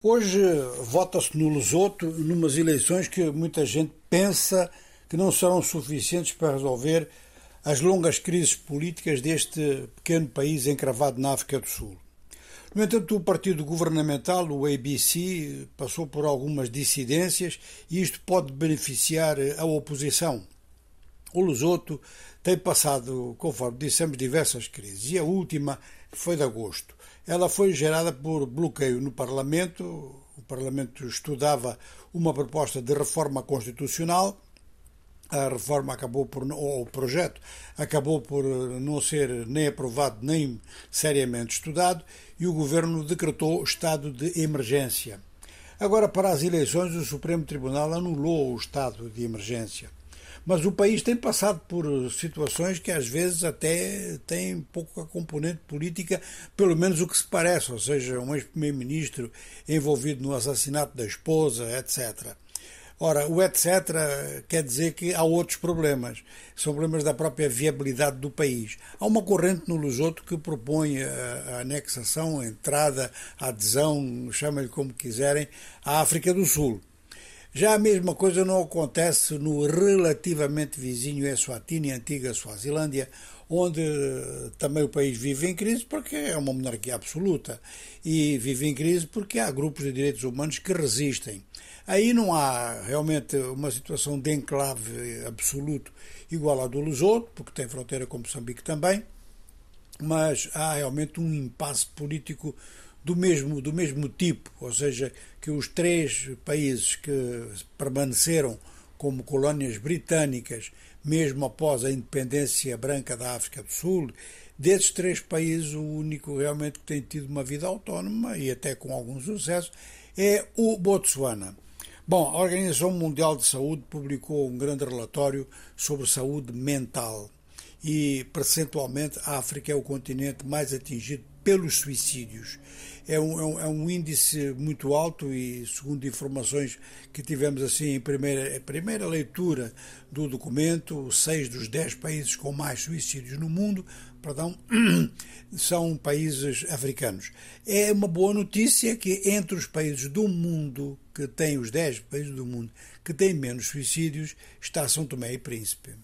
Hoje vota-se no Lesoto numas eleições que muita gente pensa que não serão suficientes para resolver as longas crises políticas deste pequeno país encravado na África do Sul. No entanto, o partido governamental, o ABC, passou por algumas dissidências e isto pode beneficiar a oposição. O Lesoto tem passado, conforme dissemos, diversas crises e a última foi de agosto. Ela foi gerada por bloqueio no Parlamento. O Parlamento estudava uma proposta de reforma constitucional. A reforma acabou por, ou o projeto acabou por não ser nem aprovado nem seriamente estudado e o governo decretou estado de emergência. Agora, para as eleições, o Supremo Tribunal anulou o estado de emergência. Mas o país tem passado por situações que às vezes até têm pouca componente política, pelo menos o que se parece, ou seja, um ex-primeiro-ministro envolvido no assassinato da esposa, etc. Ora, o etc. quer dizer que há outros problemas. São problemas da própria viabilidade do país. Há uma corrente no Lusoto que propõe a anexação, a entrada, a adesão, chamem-lhe como quiserem, à África do Sul. Já a mesma coisa não acontece no relativamente vizinho Eswatini, antiga Suazilândia, onde eh, também o país vive em crise porque é uma monarquia absoluta e vive em crise porque há grupos de direitos humanos que resistem. Aí não há realmente uma situação de enclave absoluto igual à do Lesoto, porque tem fronteira com Moçambique também, mas há realmente um impasse político do mesmo, do mesmo tipo, ou seja, que os três países que permaneceram como colónias britânicas, mesmo após a independência branca da África do Sul, desses três países, o único realmente que tem tido uma vida autónoma e até com algum sucesso é o Botsuana. Bom, a Organização Mundial de Saúde publicou um grande relatório sobre saúde mental e, percentualmente, a África é o continente mais atingido pelos suicídios. É um, é um, é um, índice muito alto e, segundo informações que tivemos assim em primeira, primeira leitura do documento, seis dos dez países com mais suicídios no mundo perdão, são países africanos. É uma boa notícia que entre os países do mundo, que têm os dez países do mundo que têm menos suicídios, está São Tomé e Príncipe.